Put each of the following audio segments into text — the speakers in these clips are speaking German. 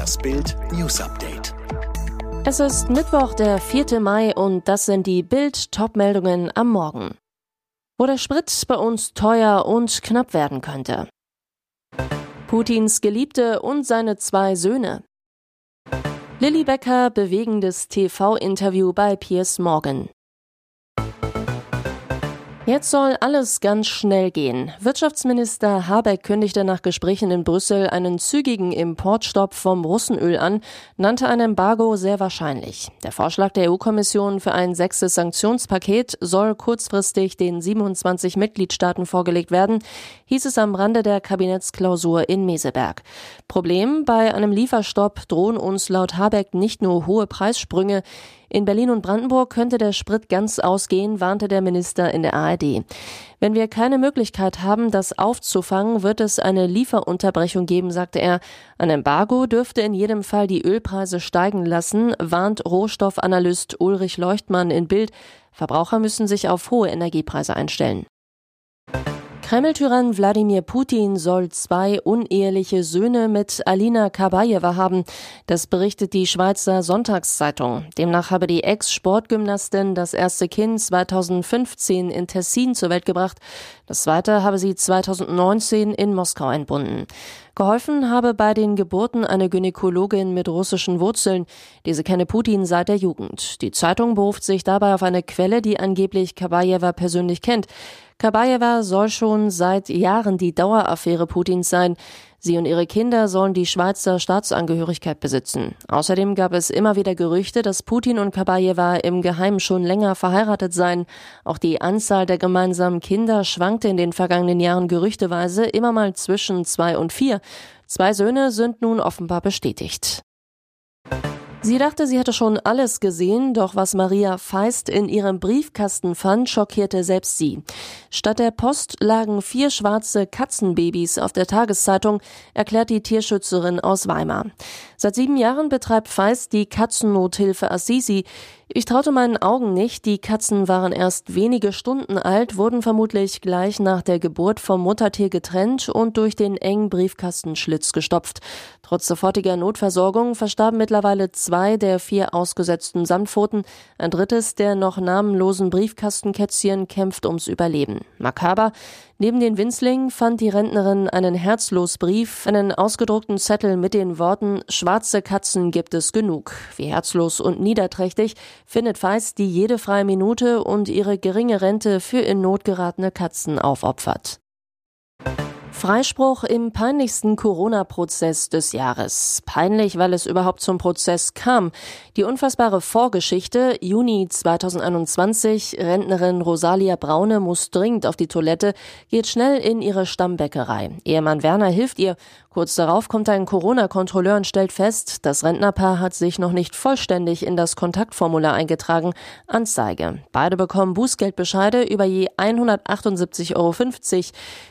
Das Bild News Update. Es ist Mittwoch, der 4. Mai und das sind die Bild Topmeldungen am Morgen. Wo der Sprit bei uns teuer und knapp werden könnte. Putins Geliebte und seine zwei Söhne. Lilly Becker bewegendes TV-Interview bei Piers Morgan. Jetzt soll alles ganz schnell gehen. Wirtschaftsminister Habeck kündigte nach Gesprächen in Brüssel einen zügigen Importstopp vom Russenöl an, nannte ein Embargo sehr wahrscheinlich. Der Vorschlag der EU-Kommission für ein sechstes Sanktionspaket soll kurzfristig den 27 Mitgliedstaaten vorgelegt werden, hieß es am Rande der Kabinettsklausur in Meseberg. Problem, bei einem Lieferstopp drohen uns laut Habeck nicht nur hohe Preissprünge, in Berlin und Brandenburg könnte der Sprit ganz ausgehen, warnte der Minister in der ARD. Wenn wir keine Möglichkeit haben, das aufzufangen, wird es eine Lieferunterbrechung geben, sagte er. Ein Embargo dürfte in jedem Fall die Ölpreise steigen lassen, warnt Rohstoffanalyst Ulrich Leuchtmann in Bild. Verbraucher müssen sich auf hohe Energiepreise einstellen. Kreml-Tyrann Wladimir Putin soll zwei uneheliche Söhne mit Alina Kabajewa haben. Das berichtet die Schweizer Sonntagszeitung. Demnach habe die Ex-Sportgymnastin das erste Kind 2015 in Tessin zur Welt gebracht. Das zweite habe sie 2019 in Moskau entbunden. Geholfen habe bei den Geburten eine Gynäkologin mit russischen Wurzeln. Diese kenne Putin seit der Jugend. Die Zeitung beruft sich dabei auf eine Quelle, die angeblich Kabajewa persönlich kennt. Kabajewa soll schon seit Jahren die Daueraffäre Putins sein. Sie und ihre Kinder sollen die Schweizer Staatsangehörigkeit besitzen. Außerdem gab es immer wieder Gerüchte, dass Putin und Kabajewa im Geheimen schon länger verheiratet seien. Auch die Anzahl der gemeinsamen Kinder schwankte in den vergangenen Jahren gerüchteweise immer mal zwischen zwei und vier. Zwei Söhne sind nun offenbar bestätigt. Sie dachte, sie hätte schon alles gesehen, doch was Maria Feist in ihrem Briefkasten fand, schockierte selbst sie. Statt der Post lagen vier schwarze Katzenbabys auf der Tageszeitung, erklärt die Tierschützerin aus Weimar. Seit sieben Jahren betreibt Feist die Katzennothilfe Assisi. Ich traute meinen Augen nicht, die Katzen waren erst wenige Stunden alt, wurden vermutlich gleich nach der Geburt vom Muttertier getrennt und durch den engen Briefkastenschlitz gestopft. Trotz sofortiger Notversorgung verstarben mittlerweile zwei der vier ausgesetzten Sandpfoten. Ein drittes der noch namenlosen Briefkastenkätzchen kämpft ums Überleben. Makaber. Neben den Winzlingen fand die Rentnerin einen Herzlosbrief, einen ausgedruckten Zettel mit den Worten Schwarze Katzen gibt es genug. Wie herzlos und niederträchtig findet Feist, die jede freie Minute und ihre geringe Rente für in Not geratene Katzen aufopfert. Freispruch im peinlichsten Corona-Prozess des Jahres. Peinlich, weil es überhaupt zum Prozess kam. Die unfassbare Vorgeschichte, Juni 2021, Rentnerin Rosalia Braune muss dringend auf die Toilette, geht schnell in ihre Stammbäckerei. Ehemann Werner hilft ihr. Kurz darauf kommt ein Corona-Kontrolleur und stellt fest, das Rentnerpaar hat sich noch nicht vollständig in das Kontaktformular eingetragen. Anzeige. Beide bekommen Bußgeldbescheide über je 178,50 Euro.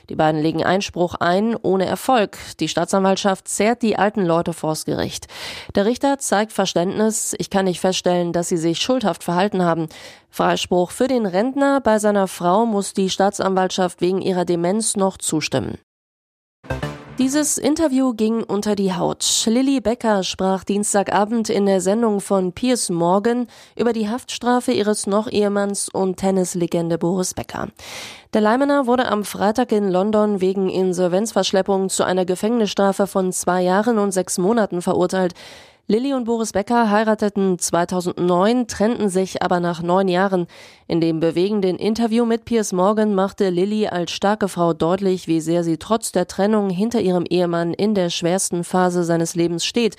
Die beiden legen Einspruch ein, ohne Erfolg. Die Staatsanwaltschaft zehrt die alten Leute vors Gericht. Der Richter zeigt Verständnis. Ich kann nicht feststellen, dass sie sich schuldhaft verhalten haben. Freispruch für den Rentner. Bei seiner Frau muss die Staatsanwaltschaft wegen ihrer Demenz noch zustimmen. Dieses Interview ging unter die Haut. Lilly Becker sprach Dienstagabend in der Sendung von Piers Morgan über die Haftstrafe ihres Noch-Ehemanns und Tennislegende Boris Becker. Der Leimener wurde am Freitag in London wegen Insolvenzverschleppung zu einer Gefängnisstrafe von zwei Jahren und sechs Monaten verurteilt. Lilly und Boris Becker heirateten 2009, trennten sich aber nach neun Jahren. In dem bewegenden Interview mit Piers Morgan machte Lilly als starke Frau deutlich, wie sehr sie trotz der Trennung hinter ihrem Ehemann in der schwersten Phase seines Lebens steht.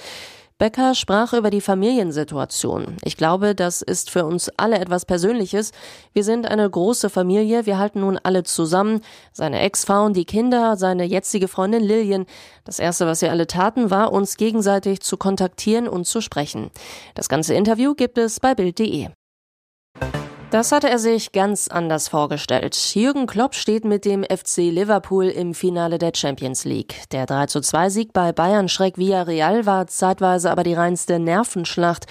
Becker sprach über die Familiensituation. Ich glaube, das ist für uns alle etwas Persönliches. Wir sind eine große Familie, wir halten nun alle zusammen. Seine Ex-Frau und die Kinder, seine jetzige Freundin Lillian. Das erste, was wir alle taten, war, uns gegenseitig zu kontaktieren und zu sprechen. Das ganze Interview gibt es bei Bild.de. Das hatte er sich ganz anders vorgestellt. Jürgen Klopp steht mit dem FC Liverpool im Finale der Champions League. Der 3 2 Sieg bei Bayern Schreck Villarreal war zeitweise aber die reinste Nervenschlacht.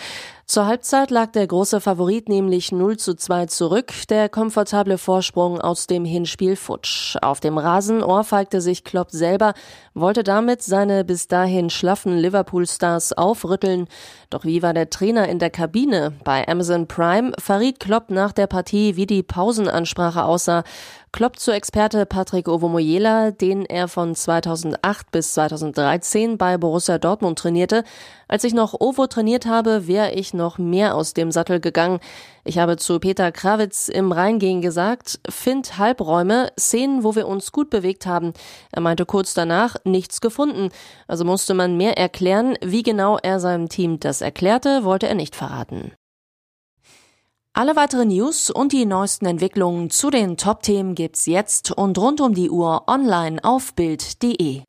Zur Halbzeit lag der große Favorit nämlich 0 zu 2 zurück, der komfortable Vorsprung aus dem Hinspiel futsch. Auf dem Rasen ohrfeigte sich Klopp selber, wollte damit seine bis dahin schlaffen Liverpool-Stars aufrütteln. Doch wie war der Trainer in der Kabine? Bei Amazon Prime verriet Klopp nach der Partie, wie die Pausenansprache aussah. Klopp zu Experte Patrick Ovomoyela, den er von 2008 bis 2013 bei Borussia Dortmund trainierte. Als ich noch Ovo trainiert habe, wäre ich noch mehr aus dem Sattel gegangen. Ich habe zu Peter Krawitz im Reingehen gesagt, find Halbräume, Szenen, wo wir uns gut bewegt haben. Er meinte kurz danach, nichts gefunden. Also musste man mehr erklären. Wie genau er seinem Team das erklärte, wollte er nicht verraten. Alle weiteren News und die neuesten Entwicklungen zu den Top-Themen gibt's jetzt und rund um die Uhr online auf Bild.de.